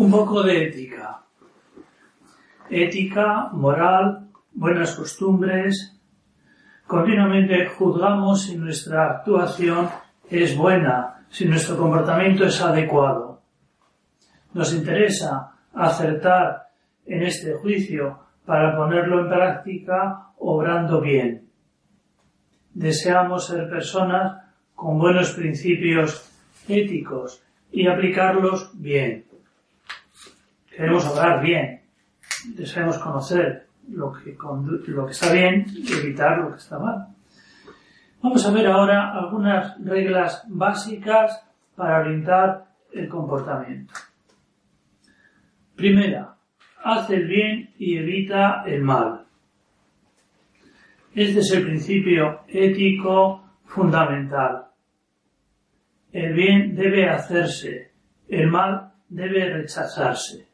Un poco de ética. Ética, moral, buenas costumbres. Continuamente juzgamos si nuestra actuación es buena, si nuestro comportamiento es adecuado. Nos interesa acertar en este juicio para ponerlo en práctica obrando bien. Deseamos ser personas con buenos principios éticos y aplicarlos bien. Queremos obrar bien. Deseamos conocer lo que, lo que está bien y evitar lo que está mal. Vamos a ver ahora algunas reglas básicas para orientar el comportamiento. Primera, haz el bien y evita el mal. Este es el principio ético fundamental. El bien debe hacerse, el mal debe rechazarse.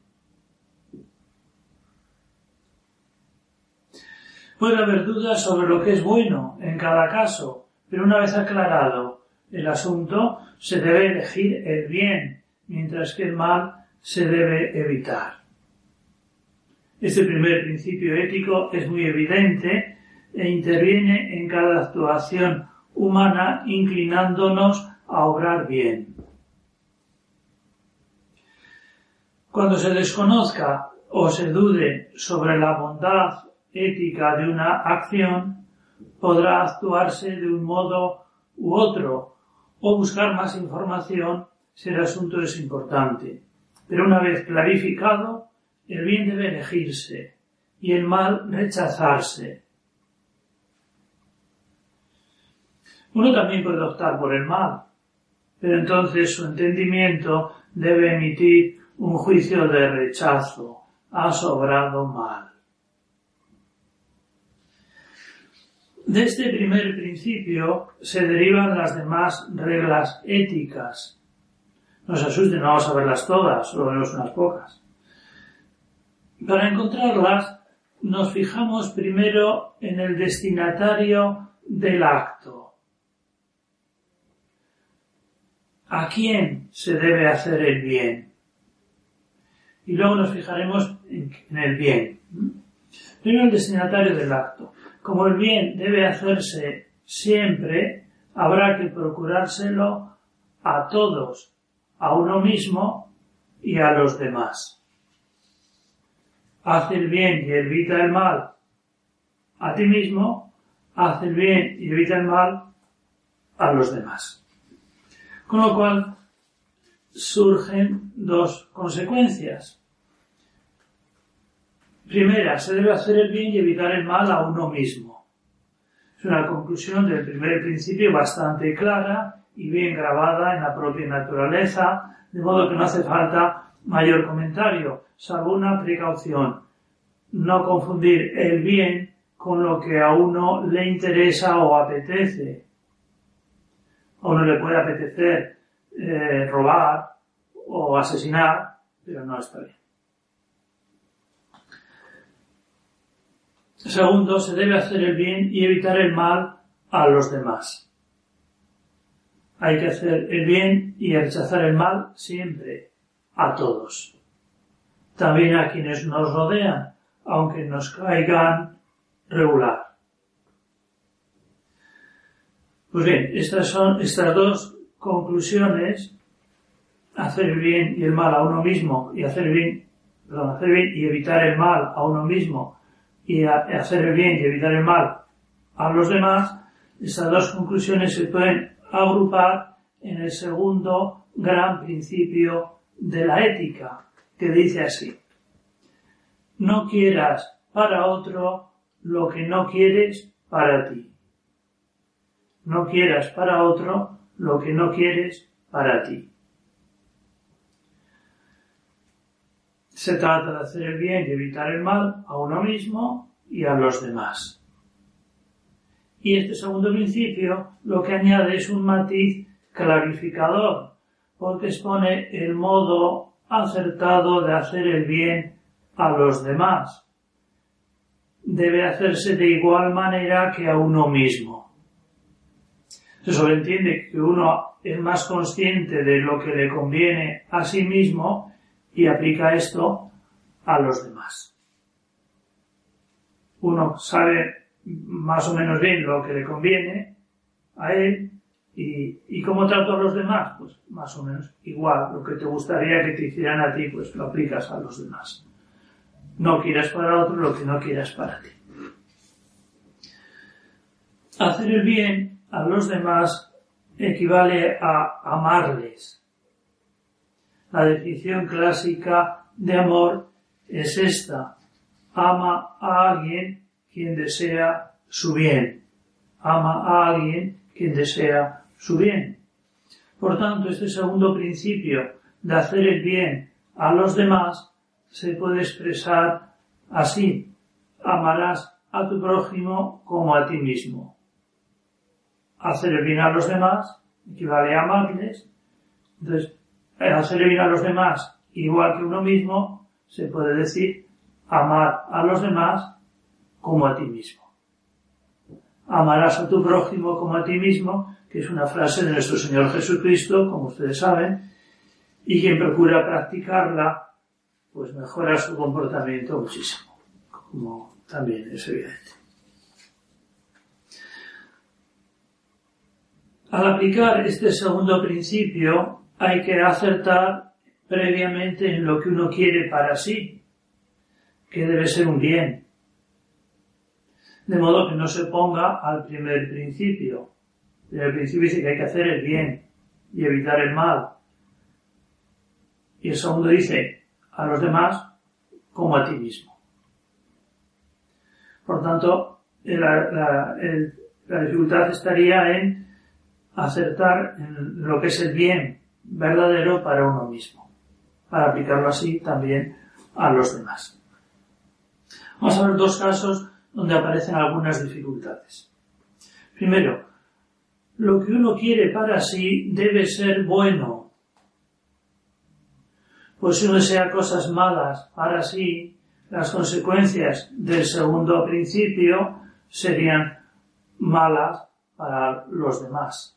Puede haber dudas sobre lo que es bueno en cada caso, pero una vez aclarado el asunto, se debe elegir el bien, mientras que el mal se debe evitar. Este primer principio ético es muy evidente e interviene en cada actuación humana inclinándonos a obrar bien. Cuando se desconozca o se dude sobre la bondad ética de una acción, podrá actuarse de un modo u otro o buscar más información si el asunto es importante. Pero una vez clarificado, el bien debe elegirse y el mal rechazarse. Uno también puede optar por el mal, pero entonces su entendimiento debe emitir un juicio de rechazo. Ha sobrado mal. De este primer principio se derivan las demás reglas éticas. No se asusten, no vamos a verlas todas, solo vemos unas pocas. Para encontrarlas, nos fijamos primero en el destinatario del acto. ¿A quién se debe hacer el bien? Y luego nos fijaremos en el bien. Primero el destinatario del acto. Como el bien debe hacerse siempre, habrá que procurárselo a todos, a uno mismo y a los demás. Haz el bien y evita el mal a ti mismo, haz el bien y evita el mal a los demás. Con lo cual surgen dos consecuencias. Primera, se debe hacer el bien y evitar el mal a uno mismo. Es una conclusión del primer principio bastante clara y bien grabada en la propia naturaleza, de modo que no hace falta mayor comentario, salvo una precaución. No confundir el bien con lo que a uno le interesa o apetece a uno le puede apetecer eh, robar o asesinar, pero no está bien. Segundo, se debe hacer el bien y evitar el mal a los demás. Hay que hacer el bien y rechazar el mal siempre, a todos. También a quienes nos rodean, aunque nos caigan regular. Pues bien, estas son estas dos conclusiones, hacer el bien y el mal a uno mismo y hacer bien, perdón, hacer bien y evitar el mal a uno mismo y hacer el bien y evitar el mal a los demás, estas dos conclusiones se pueden agrupar en el segundo gran principio de la ética, que dice así, no quieras para otro lo que no quieres para ti no quieras para otro lo que no quieres para ti. Se trata de hacer el bien y evitar el mal a uno mismo y a los demás. Y este segundo principio lo que añade es un matiz clarificador, porque expone el modo acertado de hacer el bien a los demás. Debe hacerse de igual manera que a uno mismo. Se sobreentiende que uno es más consciente de lo que le conviene a sí mismo y aplica esto a los demás. Uno sabe más o menos bien lo que le conviene a él y, y cómo trato a los demás, pues más o menos igual. Lo que te gustaría que te hicieran a ti, pues lo aplicas a los demás. No quieras para otro lo que no quieras para ti. Hacer el bien a los demás equivale a amarles. La definición clásica de amor es esta. Ama a alguien quien desea su bien. Ama a alguien quien desea su bien. Por tanto, este segundo principio de hacer el bien a los demás se puede expresar así. Amarás a tu prójimo como a ti mismo hacer el bien a los demás equivale a amarles. Entonces, hacer bien a los demás igual que uno mismo, se puede decir amar a los demás como a ti mismo. Amarás a tu prójimo como a ti mismo, que es una frase de nuestro Señor Jesucristo, como ustedes saben, y quien procura practicarla, pues mejora su comportamiento muchísimo, como también es evidente. Al aplicar este segundo principio hay que acertar previamente en lo que uno quiere para sí, que debe ser un bien. De modo que no se ponga al primer principio. El principio dice que hay que hacer el bien y evitar el mal. Y el segundo dice a los demás como a ti mismo. Por tanto, la dificultad estaría en acertar en lo que es el bien verdadero para uno mismo, para aplicarlo así también a los demás. Vamos a ver dos casos donde aparecen algunas dificultades. Primero, lo que uno quiere para sí debe ser bueno. Pues si uno desea cosas malas para sí, las consecuencias del segundo principio serían malas para los demás.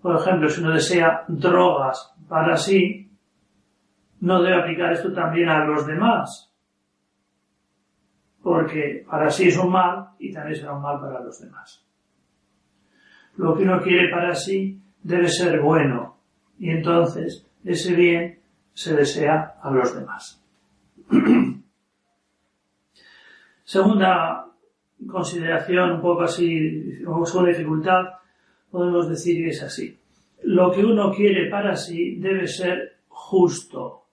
Por ejemplo, si uno desea drogas para sí, no debe aplicar esto también a los demás. Porque para sí es un mal y también será un mal para los demás. Lo que uno quiere para sí debe ser bueno y entonces ese bien se desea a los demás. Segunda consideración, un poco así, o segunda dificultad, podemos decir que es así. Lo que uno quiere para sí debe ser justo.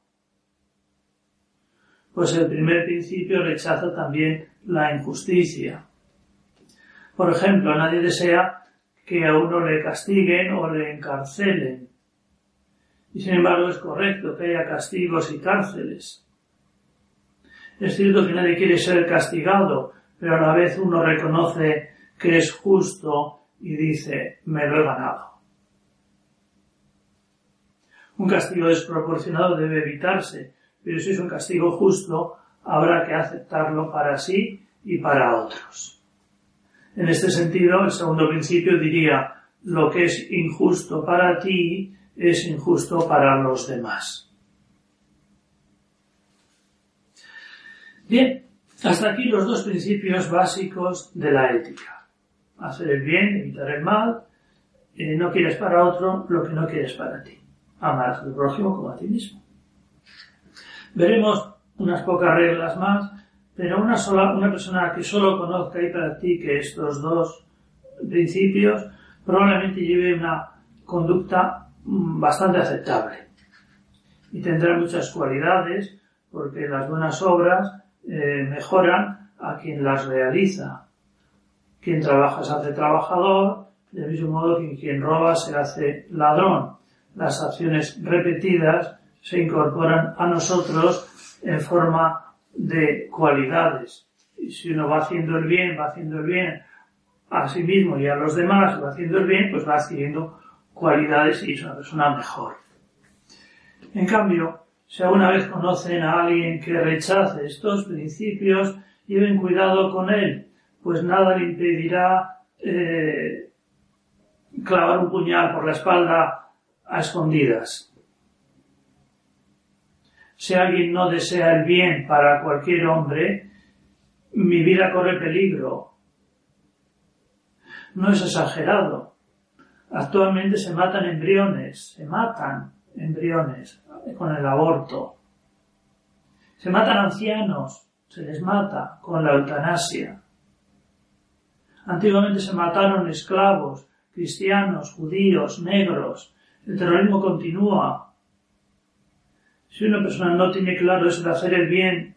Pues el primer principio rechaza también la injusticia. Por ejemplo, nadie desea que a uno le castiguen o le encarcelen. Y sin embargo es correcto que haya castigos y cárceles. Es cierto que nadie quiere ser castigado, pero a la vez uno reconoce que es justo y dice, me lo he ganado. Un castigo desproporcionado debe evitarse, pero si es un castigo justo, habrá que aceptarlo para sí y para otros. En este sentido, el segundo principio diría, lo que es injusto para ti es injusto para los demás. Bien, hasta aquí los dos principios básicos de la ética hacer el bien, evitar el mal, no quieres para otro lo que no quieres para ti. Amar a tu prójimo como a ti mismo. Veremos unas pocas reglas más, pero una sola, una persona que solo conozca y practique estos dos principios probablemente lleve una conducta mm, bastante aceptable y tendrá muchas cualidades porque las buenas obras eh, mejoran a quien las realiza quien trabaja se hace trabajador, del mismo modo que quien roba se hace ladrón. Las acciones repetidas se incorporan a nosotros en forma de cualidades. Y si uno va haciendo el bien, va haciendo el bien a sí mismo y a los demás, va haciendo el bien, pues va adquiriendo cualidades y es una persona mejor. En cambio, si alguna vez conocen a alguien que rechace estos principios, lleven cuidado con él, pues nada le impedirá eh, clavar un puñal por la espalda a escondidas. si alguien no desea el bien para cualquier hombre, mi vida corre peligro. No es exagerado. Actualmente se matan embriones, se matan embriones con el aborto. Se matan ancianos, se les mata con la eutanasia. Antiguamente se mataron esclavos, cristianos, judíos, negros. El terrorismo continúa. Si una persona no tiene claro eso de hacer el bien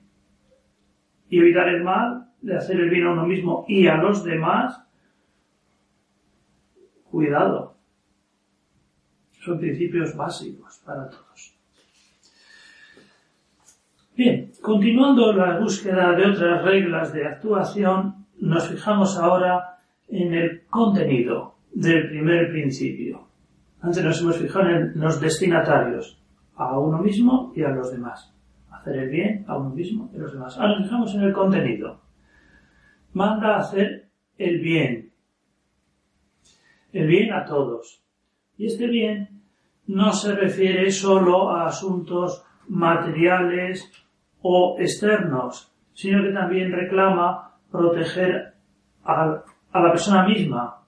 y evitar el mal, de hacer el bien a uno mismo y a los demás, cuidado. Son principios básicos para todos. Bien, continuando la búsqueda de otras reglas de actuación, nos fijamos ahora en el contenido del primer principio. Antes nos hemos fijado en los destinatarios, a uno mismo y a los demás. Hacer el bien a uno mismo y a los demás. Ahora nos fijamos en el contenido. Manda a hacer el bien. El bien a todos. Y este bien no se refiere solo a asuntos materiales o externos, sino que también reclama proteger a, la persona misma,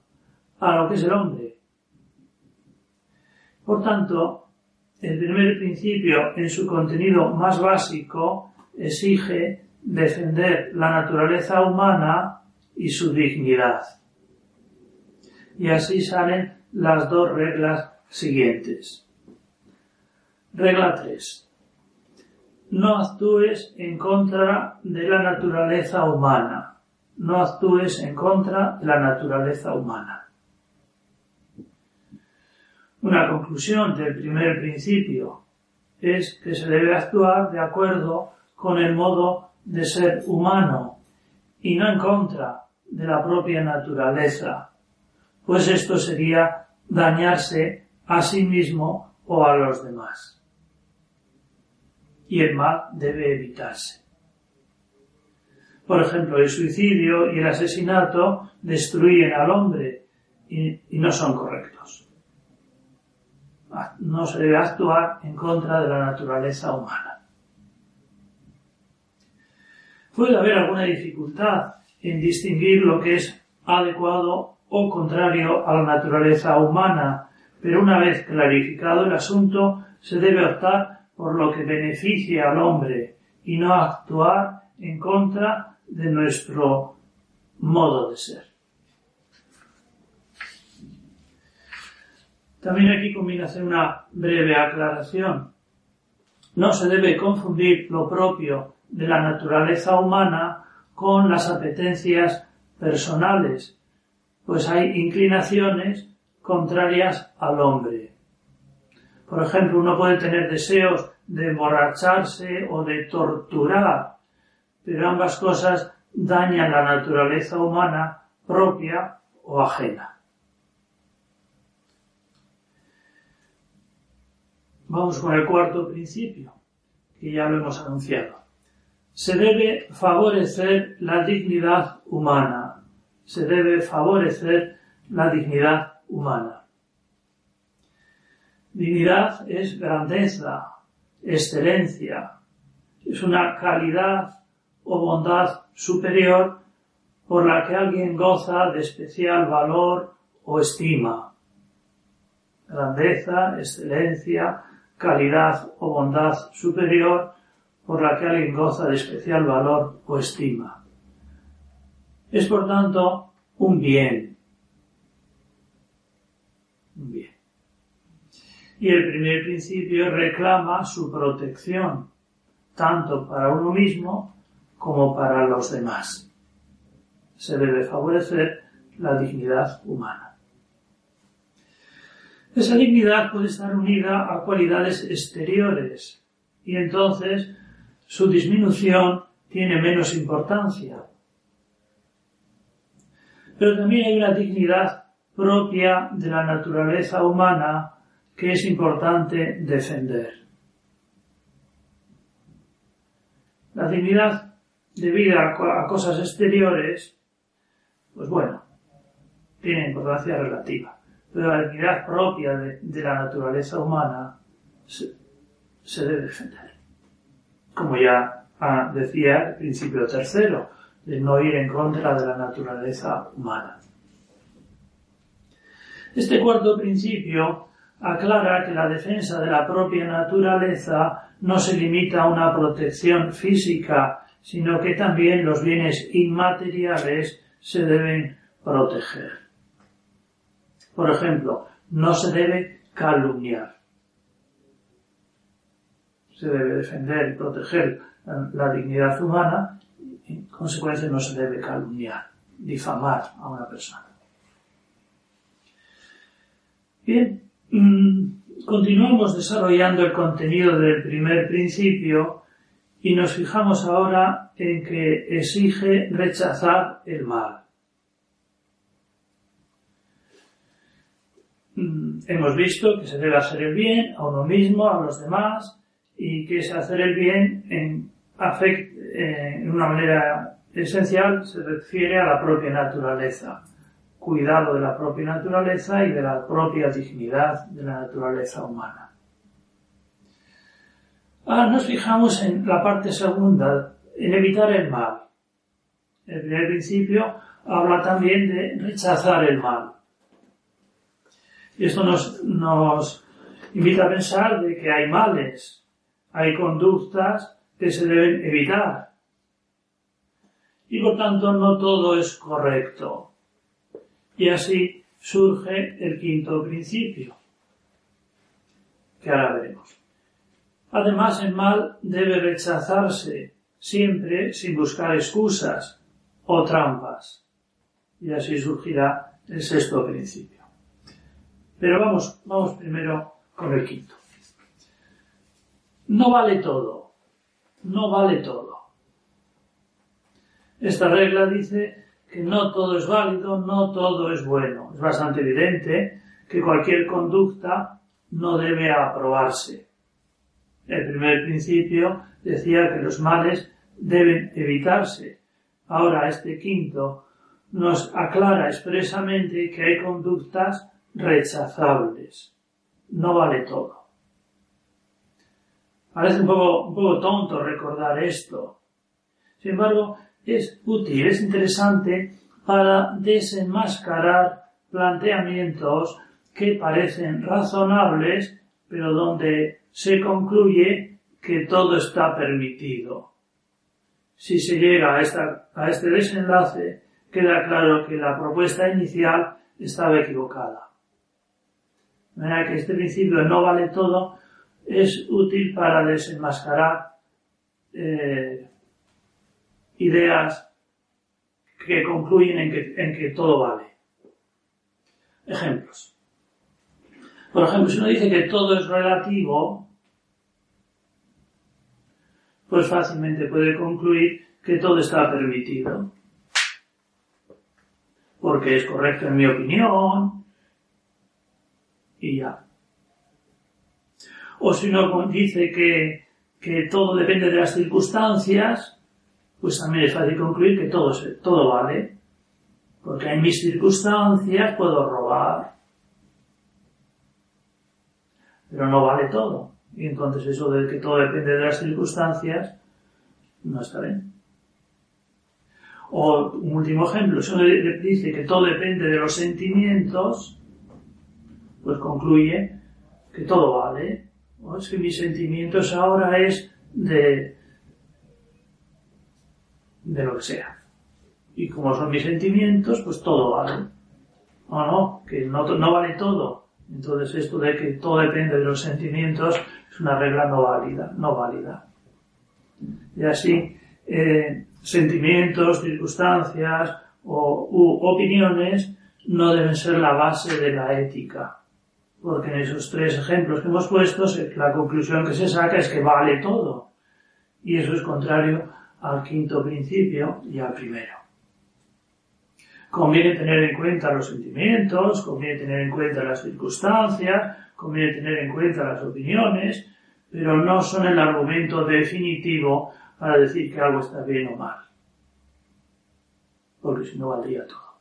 a lo que es el hombre. Por tanto, el primer principio en su contenido más básico exige defender la naturaleza humana y su dignidad. Y así salen las dos reglas siguientes. Regla 3 no actúes en contra de la naturaleza humana. No actúes en contra de la naturaleza humana. Una conclusión del primer principio es que se debe actuar de acuerdo con el modo de ser humano y no en contra de la propia naturaleza, pues esto sería dañarse a sí mismo o a los demás y el mal debe evitarse. Por ejemplo, el suicidio y el asesinato destruyen al hombre y, no son correctos. No se debe actuar en contra de la naturaleza humana. Puede haber alguna dificultad en distinguir lo que es adecuado o contrario a la naturaleza humana, pero una vez clarificado el asunto, se debe optar por lo que beneficie al hombre y no actuar en contra de nuestro modo de ser. También aquí conviene hacer una breve aclaración. No se debe confundir lo propio de la naturaleza humana con las apetencias personales, pues hay inclinaciones contrarias al hombre. Por ejemplo, uno puede tener deseos de emborracharse o de torturar, pero ambas cosas dañan la naturaleza humana propia o ajena. Vamos con el cuarto principio, que ya lo hemos anunciado. Se debe favorecer la dignidad humana. Se debe favorecer la dignidad humana. Dignidad es grandeza, excelencia, es una calidad o bondad superior por la que alguien goza de especial valor o estima. Grandeza, excelencia, calidad o bondad superior por la que alguien goza de especial valor o estima. Es por tanto un bien, y el primer principio reclama su protección, tanto para uno mismo como para los demás. Se debe favorecer la dignidad humana. Esa dignidad puede estar unida a cualidades exteriores y entonces su disminución tiene menos importancia. Pero también hay una dignidad propia de la naturaleza humana que es importante defender. La dignidad debida a cosas exteriores, pues bueno, tiene importancia relativa, pero la dignidad propia de, la naturaleza humana se, debe defender. como ya ah, decía el principio tercero, de no ir en contra de la naturaleza humana. Este cuarto principio aclara que la defensa de la propia naturaleza no se limita a una protección física, sino que también los bienes inmateriales se deben proteger. Por ejemplo, no se debe calumniar. Se debe defender y proteger la dignidad humana y en consecuencia no se debe calumniar, difamar a una persona. Bien, mm, continuamos desarrollando el contenido del primer principio y nos fijamos ahora en que exige rechazar el mal. Mm, hemos visto que se debe hacer el bien a uno mismo, a los demás, y que ese hacer el bien en, en una manera esencial se refiere a la propia naturaleza cuidado de la propia naturaleza y de la propia dignidad de la naturaleza humana. Ahora nos fijamos en la parte segunda, en evitar el mal. El primer principio habla también de rechazar el mal. Y esto nos, nos invita a pensar de que hay males, hay conductas que se deben evitar. Y por tanto no todo es correcto. Y así surge el quinto principio, que ahora veremos. Además, el mal debe rechazarse siempre sin buscar excusas o trampas. Y así surgirá el sexto principio. Pero vamos, vamos primero con el quinto. No vale todo. No vale todo. Esta regla dice que no todo es válido, no todo es bueno. Es bastante evidente que cualquier conducta no debe aprobarse. El primer principio decía que los males deben evitarse. Ahora este quinto nos aclara expresamente que hay conductas rechazables. No vale todo. Parece un poco, un poco tonto recordar esto. Sin embargo, es útil, es interesante para desenmascarar planteamientos que parecen razonables, pero donde se concluye que todo está permitido. Si se llega a, a este desenlace, queda claro que la propuesta inicial estaba equivocada. De manera que este principio no vale todo es útil para desenmascarar eh, ideas que concluyen en que, en que todo vale. Ejemplos. Por ejemplo, si uno dice que todo es relativo, pues fácilmente puede concluir que todo está permitido. Porque es correcto en mi opinión. Y ya. O si uno dice que, que todo depende de las circunstancias, pues también es fácil concluir que todo, todo vale. Porque en mis circunstancias puedo robar. Pero no vale todo. Y entonces eso de que todo depende de las circunstancias, no está bien. O un último ejemplo, si uno dice que todo depende de los sentimientos, pues concluye que todo vale. O es que mis sentimientos ahora es de de lo que sea. Y como son mis sentimientos, pues todo vale. O no, que no, no vale todo. Entonces esto de que todo depende de los sentimientos es una regla no válida, no válida. Y así, eh, sentimientos, circunstancias o u opiniones no deben ser la base de la ética. Porque en esos tres ejemplos que hemos puesto, la conclusión que se saca es que vale todo. Y eso es contrario al quinto principio y al primero. Conviene tener en cuenta los sentimientos, conviene tener en cuenta las circunstancias, conviene tener en cuenta las opiniones, pero no son el argumento definitivo para decir que algo está bien o mal. Porque si no valdría todo.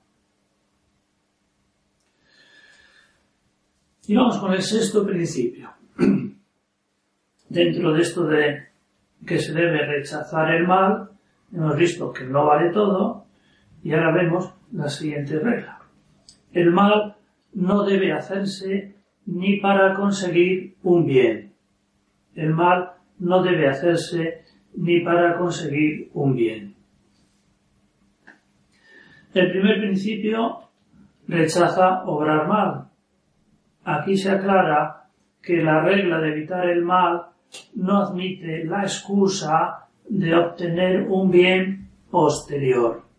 Y vamos con el sexto principio. Dentro de esto de que se debe rechazar el mal, hemos visto que no vale todo, y ahora vemos la siguiente regla. El mal no debe hacerse ni para conseguir un bien. El mal no debe hacerse ni para conseguir un bien. El primer principio rechaza obrar mal. Aquí se aclara que la regla de evitar el mal no admite la excusa de obtener un bien posterior.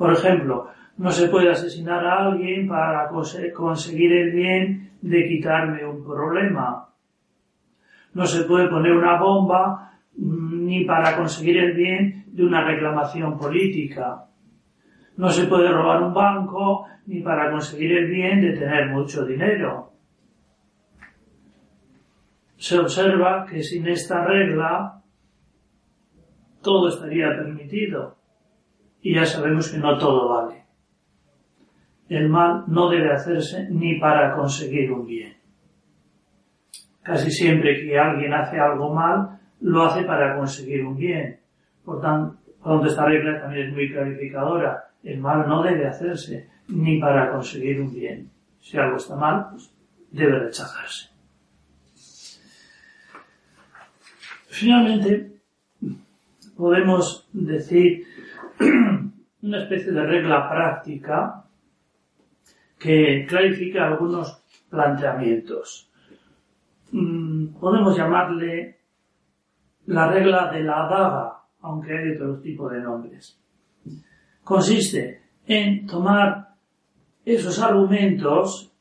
Por ejemplo, no se puede asesinar a alguien para conseguir el bien de quitarme un problema. No se puede poner una bomba mm, ni para conseguir el bien de una reclamación política. No se puede robar un banco ni para conseguir el bien de tener mucho dinero. Se observa que sin esta regla todo estaría permitido y ya sabemos que no todo vale. El mal no debe hacerse ni para conseguir un bien. Casi siempre que alguien hace algo mal, lo hace para conseguir un bien. Por tanto, esta regla también es muy clarificadora. El mal no debe hacerse ni para conseguir un bien. Si algo está mal, pues debe rechazarse. Finalmente, podemos decir una especie de regla práctica que clarifica algunos planteamientos. Mm, podemos llamarle la regla de la daga, aunque hay otro tipo de nombres. Consiste en tomar esos argumentos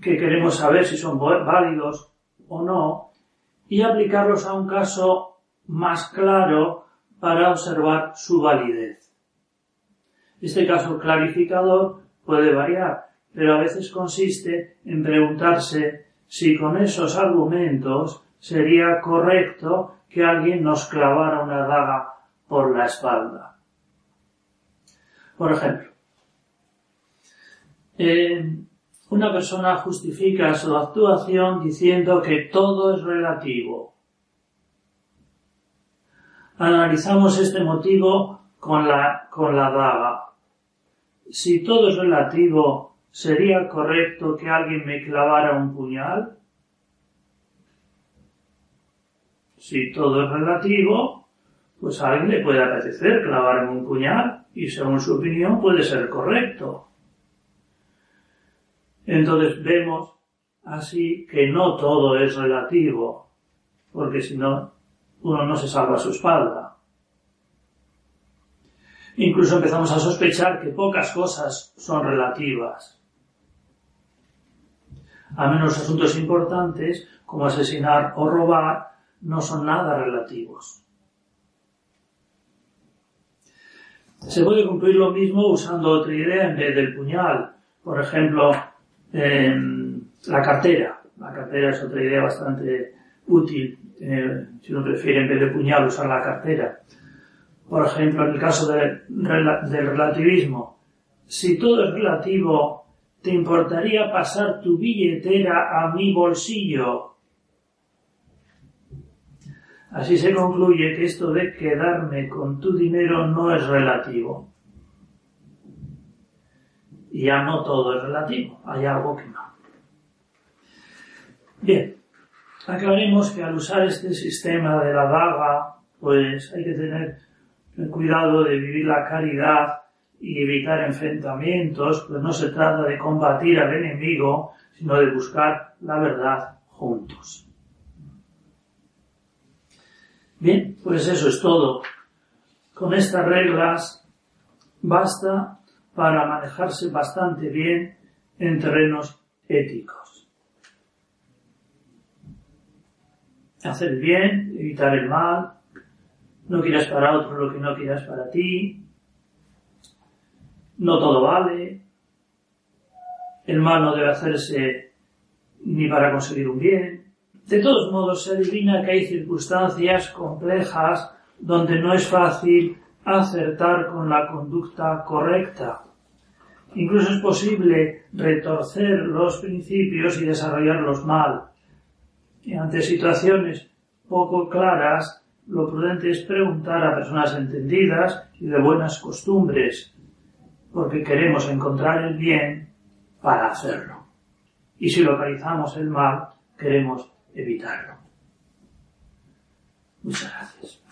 que queremos saber si son válidos o no y aplicarlos a un caso más claro para observar su validez. Este caso clarificador puede variar, pero a veces consiste en preguntarse si con esos argumentos sería correcto que alguien nos clavara una daga por la espalda. Por ejemplo, una persona justifica su actuación diciendo que todo es relativo analizamos este motivo con la, con la daga. Si todo es relativo, ¿sería correcto que alguien me clavara un puñal? Si todo es relativo, pues a alguien le puede apetecer clavarme un puñal y según su opinión puede ser correcto. Entonces vemos así que no todo es relativo, porque si no uno no se salva a su espalda. Incluso empezamos a sospechar que pocas cosas son relativas. A menos asuntos importantes, como asesinar o robar, no son nada relativos. Se puede concluir lo mismo usando otra idea en vez del puñal. Por ejemplo, la cartera. La cartera es otra idea bastante útil eh, si uno prefiere en vez de puñal usar la cartera. Por ejemplo, en el caso del relativismo, si todo es relativo, ¿te importaría pasar tu billetera a mi bolsillo? Así se concluye que esto de quedarme con tu dinero no es relativo. Y ya no todo es relativo, hay algo que no. Bien, Aclaremos que al usar este sistema de la daga, pues hay que tener cuidado de vivir la caridad y evitar enfrentamientos, pues no se trata de combatir al enemigo, sino de buscar la verdad juntos. Bien, pues eso es todo. Con estas reglas basta para manejarse bastante bien en terrenos éticos. Hacer el bien, evitar el mal, no quieras para otro lo que no quieras para ti, no todo vale, el mal no debe hacerse ni para conseguir un bien. De todos modos, se adivina que hay circunstancias complejas donde no es fácil acertar con la conducta correcta. Incluso es posible retorcer los principios y desarrollarlos mal ante situaciones poco claras, lo prudente es preguntar a personas entendidas y de buenas costumbres, porque queremos encontrar el bien para hacerlo. Y si localizamos el mal, queremos evitarlo. Muchas gracias.